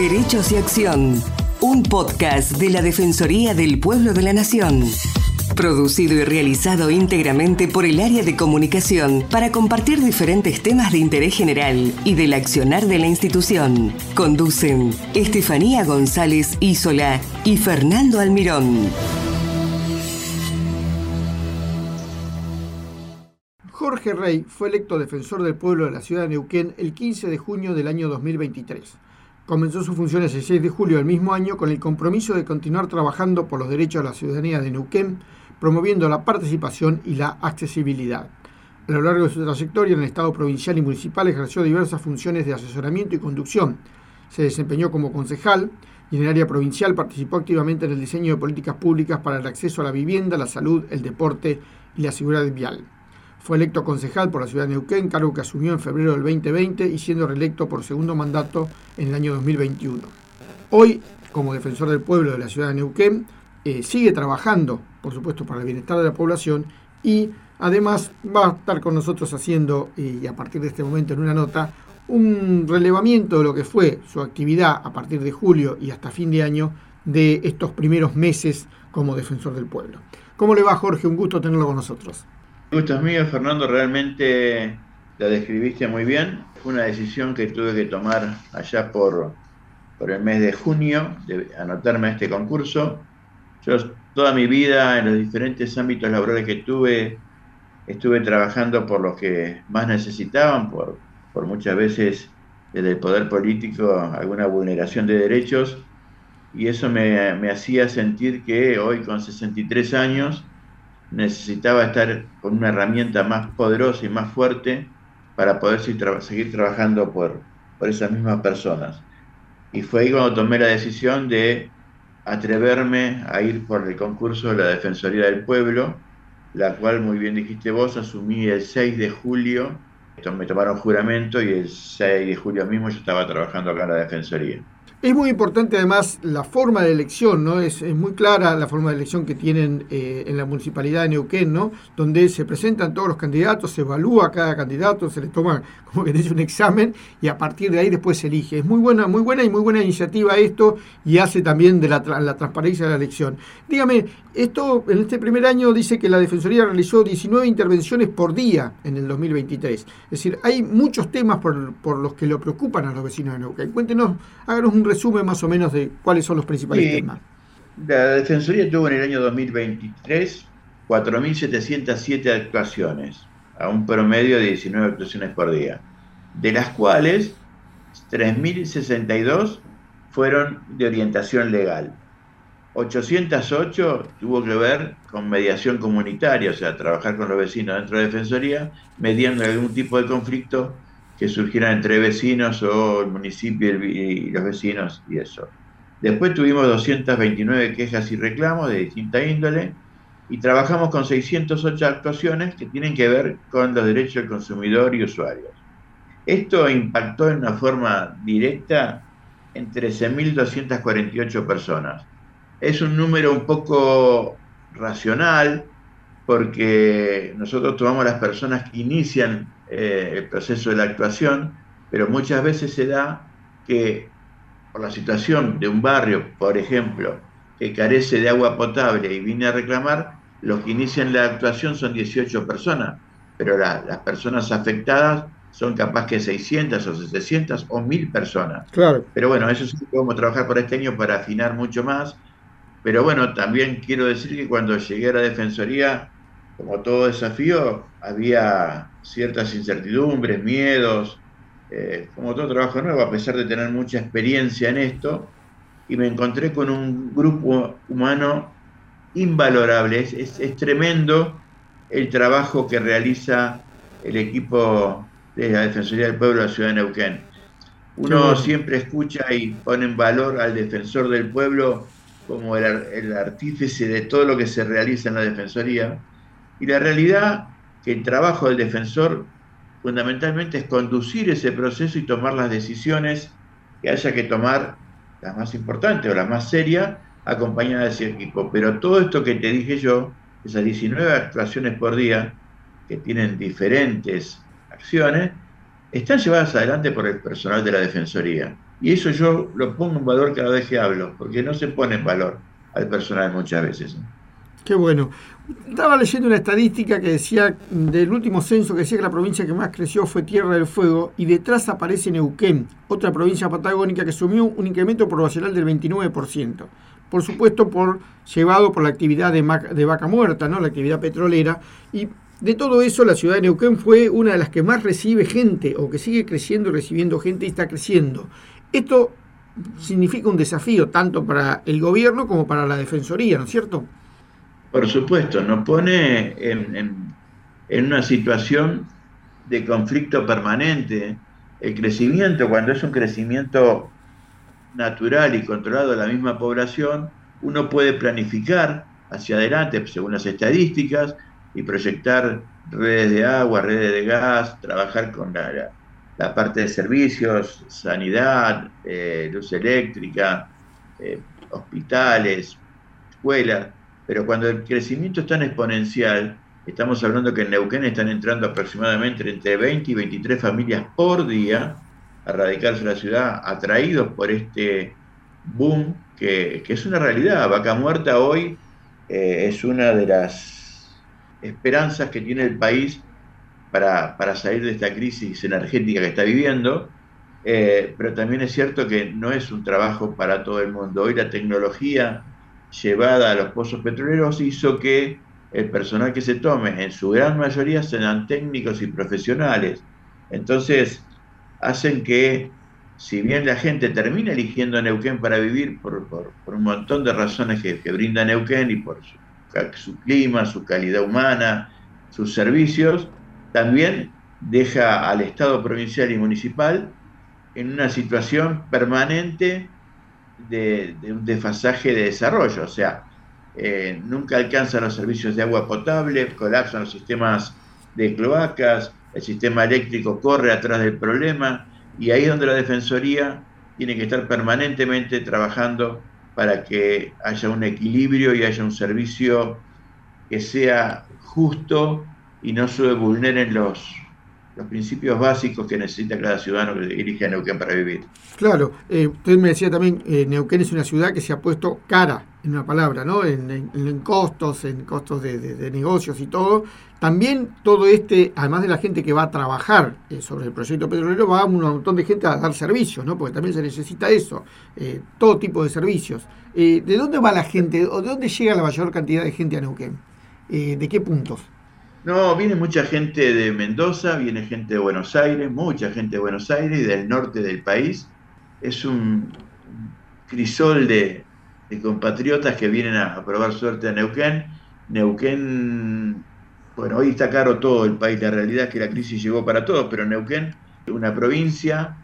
Derechos y Acción, un podcast de la Defensoría del Pueblo de la Nación. Producido y realizado íntegramente por el área de comunicación para compartir diferentes temas de interés general y del accionar de la institución. Conducen Estefanía González Isola y Fernando Almirón. Jorge Rey fue electo defensor del pueblo de la ciudad de Neuquén el 15 de junio del año 2023. Comenzó sus funciones el 6 de julio del mismo año con el compromiso de continuar trabajando por los derechos de la ciudadanía de Neuquén, promoviendo la participación y la accesibilidad. A lo largo de su trayectoria en el Estado provincial y municipal ejerció diversas funciones de asesoramiento y conducción. Se desempeñó como concejal y en el área provincial participó activamente en el diseño de políticas públicas para el acceso a la vivienda, la salud, el deporte y la seguridad vial. Fue electo concejal por la ciudad de Neuquén, cargo que asumió en febrero del 2020 y siendo reelecto por segundo mandato en el año 2021. Hoy, como defensor del pueblo de la ciudad de Neuquén, eh, sigue trabajando, por supuesto, para el bienestar de la población y además va a estar con nosotros haciendo, y a partir de este momento en una nota, un relevamiento de lo que fue su actividad a partir de julio y hasta fin de año de estos primeros meses como defensor del pueblo. ¿Cómo le va Jorge? Un gusto tenerlo con nosotros. Gusto es mío, Fernando, realmente la describiste muy bien. Fue una decisión que tuve que tomar allá por, por el mes de junio, de anotarme a este concurso. Yo toda mi vida en los diferentes ámbitos laborales que tuve, estuve trabajando por los que más necesitaban, por, por muchas veces desde el poder político alguna vulneración de derechos, y eso me, me hacía sentir que hoy con 63 años, necesitaba estar con una herramienta más poderosa y más fuerte para poder seguir trabajando por, por esas mismas personas. Y fue ahí cuando tomé la decisión de atreverme a ir por el concurso de la Defensoría del Pueblo, la cual, muy bien dijiste vos, asumí el 6 de julio, me tomaron juramento y el 6 de julio mismo yo estaba trabajando acá en la Defensoría. Es muy importante además la forma de elección, ¿no? Es, muy clara la forma de elección que tienen eh, en la municipalidad de Neuquén, ¿no? Donde se presentan todos los candidatos, se evalúa cada candidato, se le toma como que dice un examen y a partir de ahí después se elige. Es muy buena, muy buena y muy buena iniciativa esto y hace también de la, la transparencia de la elección. Dígame, esto en este primer año dice que la Defensoría realizó 19 intervenciones por día en el 2023. Es decir, hay muchos temas por, por los que lo preocupan a los vecinos de Neuquén. Cuéntenos, háganos un resumen más o menos de cuáles son los principales temas. La Defensoría tuvo en el año 2023 4.707 actuaciones, a un promedio de 19 actuaciones por día, de las cuales 3.062 fueron de orientación legal. 808 tuvo que ver con mediación comunitaria, o sea, trabajar con los vecinos dentro de la Defensoría, mediando algún tipo de conflicto que surgieran entre vecinos o el municipio y los vecinos y eso. Después tuvimos 229 quejas y reclamos de distinta índole y trabajamos con 608 actuaciones que tienen que ver con los derechos del consumidor y usuarios. Esto impactó en una forma directa en 13.248 personas. Es un número un poco racional porque nosotros tomamos las personas que inician eh, el proceso de la actuación, pero muchas veces se da que por la situación de un barrio, por ejemplo, que carece de agua potable y viene a reclamar, los que inician la actuación son 18 personas, pero las personas afectadas son capaz que 600 o 700 o 1000 personas. Claro. Pero bueno, eso sí podemos trabajar por este año para afinar mucho más. Pero bueno, también quiero decir que cuando llegué a la Defensoría, como todo desafío, había ciertas incertidumbres, miedos, eh, como todo trabajo nuevo, a pesar de tener mucha experiencia en esto, y me encontré con un grupo humano invalorable. Es, tremendo el trabajo que realiza el equipo de la Defensoría del Pueblo de la Ciudad de Neuquén. Uno siempre escucha y pone en valor al defensor del pueblo como el, el artífice de todo lo que se realiza en la Defensoría, y la realidad que el trabajo del defensor fundamentalmente es conducir ese proceso y tomar las decisiones que haya que tomar, las más importantes o las más serias, acompañadas de ese equipo. Pero todo esto que te dije yo, esas 19 actuaciones por día, que tienen diferentes acciones, están llevadas adelante por el personal de la Defensoría. Y eso yo lo pongo en valor cada vez que hablo, porque no se pone en valor al personal muchas veces. Qué bueno. Estaba leyendo una estadística que decía, del último censo, que decía que la provincia que más creció fue Tierra del Fuego, y detrás aparece Neuquén, otra provincia patagónica que sumió un incremento poblacional del 29%. Por supuesto, por, llevado por la actividad de, de vaca muerta, ¿no? la actividad petrolera. Y de todo eso, la ciudad de Neuquén fue una de las que más recibe gente, o que sigue creciendo y recibiendo gente y está creciendo. Esto significa un desafío tanto para el gobierno como para la Defensoría, ¿no es cierto? Por supuesto, nos pone en, una situación de conflicto permanente. El crecimiento, cuando es un crecimiento natural y controlado de la misma población, uno puede planificar hacia adelante, según las estadísticas, y proyectar redes de agua, redes de gas, trabajar con la, la parte de servicios, sanidad, eh, luz eléctrica, eh, hospitales, escuelas, pero cuando el crecimiento es tan exponencial, estamos hablando que en Neuquén están entrando aproximadamente entre 20 y 23 familias por día a radicarse en la ciudad, atraídos por este boom que, es una realidad. Vaca Muerta hoy eh, es una de las esperanzas que tiene el país para, salir de esta crisis energética que está viviendo, eh, pero también es cierto que no es un trabajo para todo el mundo. Hoy la tecnología llevada a los pozos petroleros hizo que el personal que se tome, en su gran mayoría, sean técnicos y profesionales. Entonces, hacen que, si bien la gente termina eligiendo Neuquén para vivir por, un montón de razones que, brinda Neuquén y por su clima, su calidad humana, sus servicios, también deja al Estado provincial y municipal en una situación permanente de, un desfasaje de desarrollo, o sea, eh, nunca alcanzan los servicios de agua potable, colapsan los sistemas de cloacas, el sistema eléctrico corre atrás del problema y ahí es donde la Defensoría tiene que estar permanentemente trabajando para que haya un equilibrio y haya un servicio que sea justo y no se vulneren los, los principios básicos que necesita cada ciudadano que dirige a Neuquén para vivir. Claro, eh, usted me decía también, eh, Neuquén es una ciudad que se ha puesto cara, en una palabra, ¿no? En, costos, en costos de, negocios y todo. También todo este, además de la gente que va a trabajar eh, sobre el proyecto petrolero, va un montón de gente a dar servicios, ¿no? Porque también se necesita eso, todo tipo de servicios. ¿De dónde va la gente o de dónde llega la mayor cantidad de gente a Neuquén? ¿De qué puntos? No, viene mucha gente de Mendoza, viene gente de Buenos Aires, mucha gente de Buenos Aires y del norte del país. Es un crisol de, compatriotas que vienen a, probar suerte a Neuquén. Neuquén, bueno, hoy está caro todo el país, la realidad es que la crisis llegó para todos, pero Neuquén, una provincia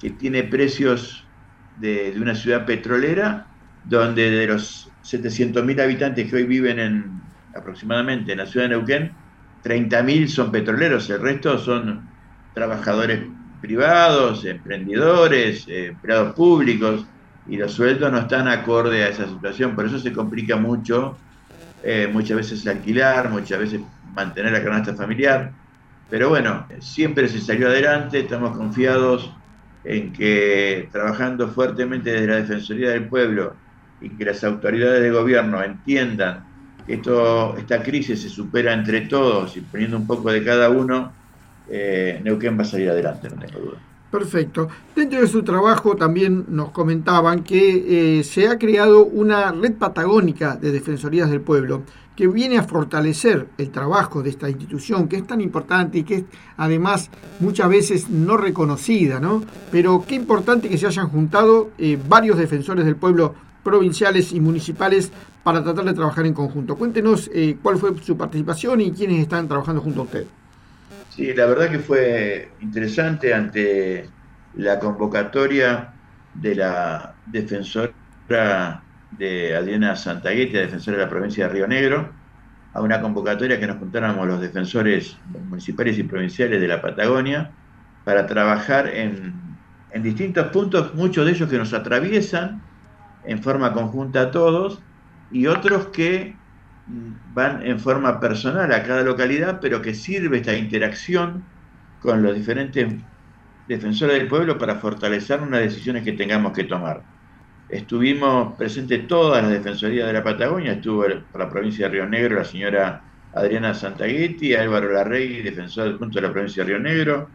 que tiene precios de, de una ciudad petrolera, donde de los 700.000 habitantes que hoy viven en, aproximadamente en la ciudad de Neuquén, 30.000 son petroleros, el resto son trabajadores privados, emprendedores, eh, empleados públicos, y los sueldos no están acorde a esa situación, por eso se complica mucho, eh, muchas veces alquilar, muchas veces mantener la canasta familiar, pero bueno, siempre se salió adelante, estamos confiados en que trabajando fuertemente desde la Defensoría del Pueblo y que las autoridades de gobierno entiendan esto, esta crisis se supera entre todos y poniendo un poco de cada uno, eh, Neuquén va a salir adelante, no tengo duda. Perfecto. Dentro de su trabajo también nos comentaban que eh, se ha creado una red patagónica de defensorías del pueblo que viene a fortalecer el trabajo de esta institución que es tan importante y que es además muchas veces no reconocida, ¿no? Pero qué importante que se hayan juntado eh, varios defensores del pueblo provinciales y municipales para tratar de trabajar en conjunto. Cuéntenos eh, cuál fue su participación y quiénes están trabajando junto a usted. Sí, la verdad que fue interesante ante la convocatoria de la defensora de Adriana Santaguete, defensora de la provincia de Río Negro, a una convocatoria que nos juntáramos los defensores municipales y provinciales de la Patagonia para trabajar en, en distintos puntos, muchos de ellos que nos atraviesan en forma conjunta a todos y otros que van en forma personal a cada localidad, pero que sirve esta interacción con los diferentes defensores del pueblo para fortalecer unas decisiones que tengamos que tomar. Estuvimos presentes todas las defensorías de la Patagonia, estuvo por la provincia de Río Negro la señora Adriana Santaghetti, Álvaro Larregui, defensor punto de la provincia de Río Negro,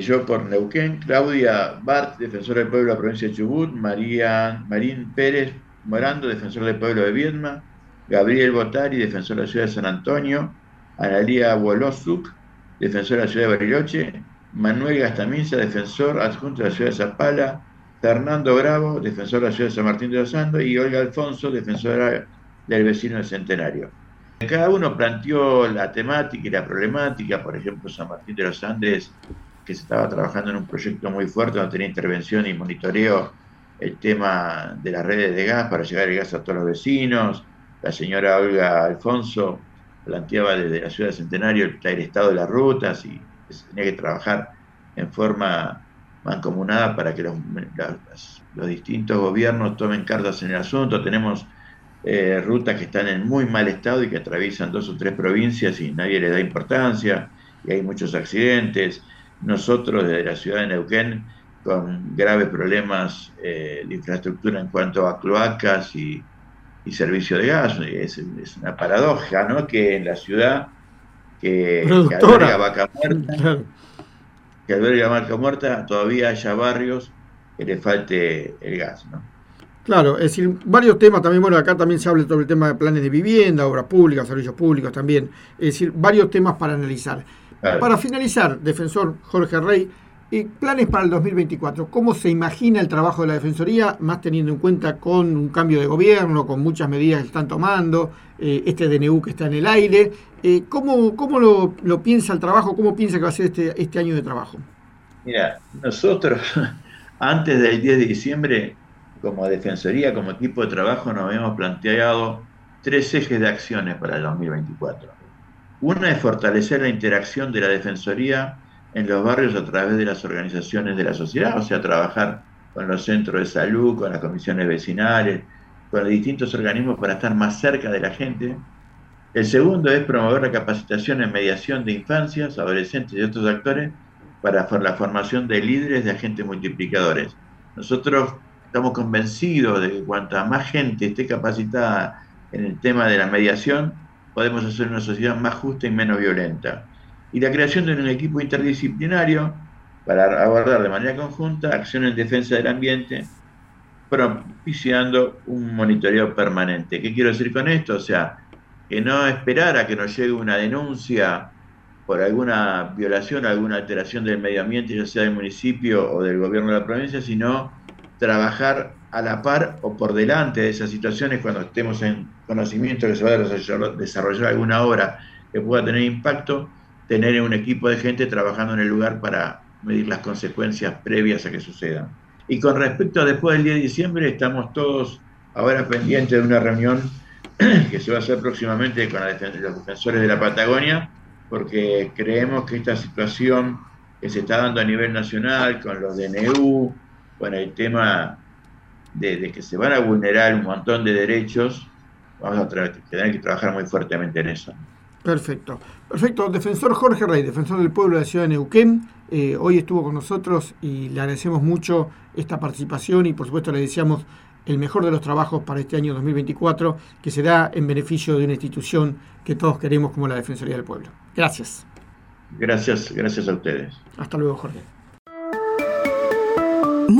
yo por Neuquén, Claudia Bart, defensora del pueblo de la provincia de Chubut, María, Marín Pérez Morando, defensor del pueblo de Viedma, Gabriel Botari, defensor de la ciudad de San Antonio, Analía Wolosuk, defensor de la ciudad de Bariloche, Manuel Gastaminza, defensor adjunto de la ciudad de Zapala, Fernando Bravo, defensor de la ciudad de San Martín de los Andes, y Olga Alfonso, defensora del vecino del Centenario. Cada uno planteó la temática y la problemática, por ejemplo, San Martín de los Andes, que se estaba trabajando en un proyecto muy fuerte donde tenía intervención y monitoreo el tema de las redes de gas para llegar el gas a todos los vecinos. La señora Olga Alfonso planteaba desde la ciudad de Centenario el, estado de las rutas y se tenía que trabajar en forma mancomunada para que los, distintos gobiernos tomen cartas en el asunto. Tenemos eh, rutas que están en muy mal estado y que atraviesan dos o tres provincias y nadie le da importancia y hay muchos accidentes. Nosotros desde la ciudad de Neuquén con graves problemas eh, de infraestructura en cuanto a cloacas y, servicio de gas. Es, una paradoja, ¿no? Que en la ciudad que, que alberga vaca muerta, que alberga vaca muerta, todavía haya barrios que le falte el gas, ¿no? Claro, es decir, varios temas también, bueno, acá también se habla sobre el tema de planes de vivienda, obras públicas, servicios públicos también, es decir, varios temas para analizar. Para finalizar, defensor Jorge Rey, y planes para el 2024. ¿Cómo se imagina el trabajo de la Defensoría, más teniendo en cuenta con un cambio de gobierno, con muchas medidas que están tomando, eh, este DNU que está en el aire? Eh, ¿Cómo, cómo lo, lo, piensa el trabajo? ¿Cómo piensa que va a ser este, este año de trabajo? Mira, nosotros antes del 10 de diciembre, como Defensoría, como equipo de trabajo, nos habíamos planteado tres ejes de acciones para el 2024. Una es fortalecer la interacción de la Defensoría en los barrios a través de las organizaciones de la sociedad, o sea, trabajar con los centros de salud, con las comisiones vecinales, con los distintos organismos para estar más cerca de la gente. El segundo es promover la capacitación en mediación de infancias, adolescentes y otros actores para la formación de líderes de agentes multiplicadores. Nosotros estamos convencidos de que cuanta más gente esté capacitada en el tema de la mediación, podemos hacer una sociedad más justa y menos violenta. Y la creación de un equipo interdisciplinario para abordar de manera conjunta acciones en defensa del ambiente, propiciando un monitoreo permanente. ¿Qué quiero decir con esto? O sea, que no esperar a que nos llegue una denuncia por alguna violación, alguna alteración del medio ambiente, ya sea del municipio o del gobierno de la provincia, sino trabajar a la par o por delante de esas situaciones cuando estemos en conocimiento que se va a desarrollar alguna obra que pueda tener impacto, tener un equipo de gente trabajando en el lugar para medir las consecuencias previas a que sucedan. Y con respecto a después del 10 de diciembre, estamos todos ahora pendientes de una reunión que se va a hacer próximamente con los defensores de la Patagonia, porque creemos que esta situación que se está dando a nivel nacional con los DNU, con el tema de, que se van a vulnerar un montón de derechos, vamos a tener que trabajar muy fuertemente en eso. Perfecto, perfecto. Defensor Jorge Rey, defensor del pueblo de la ciudad de Neuquén, eh, hoy estuvo con nosotros y le agradecemos mucho esta participación y por supuesto le deseamos el mejor de los trabajos para este año 2024, que será en beneficio de una institución que todos queremos como la Defensoría del Pueblo. Gracias. Gracias, gracias a ustedes. Hasta luego, Jorge.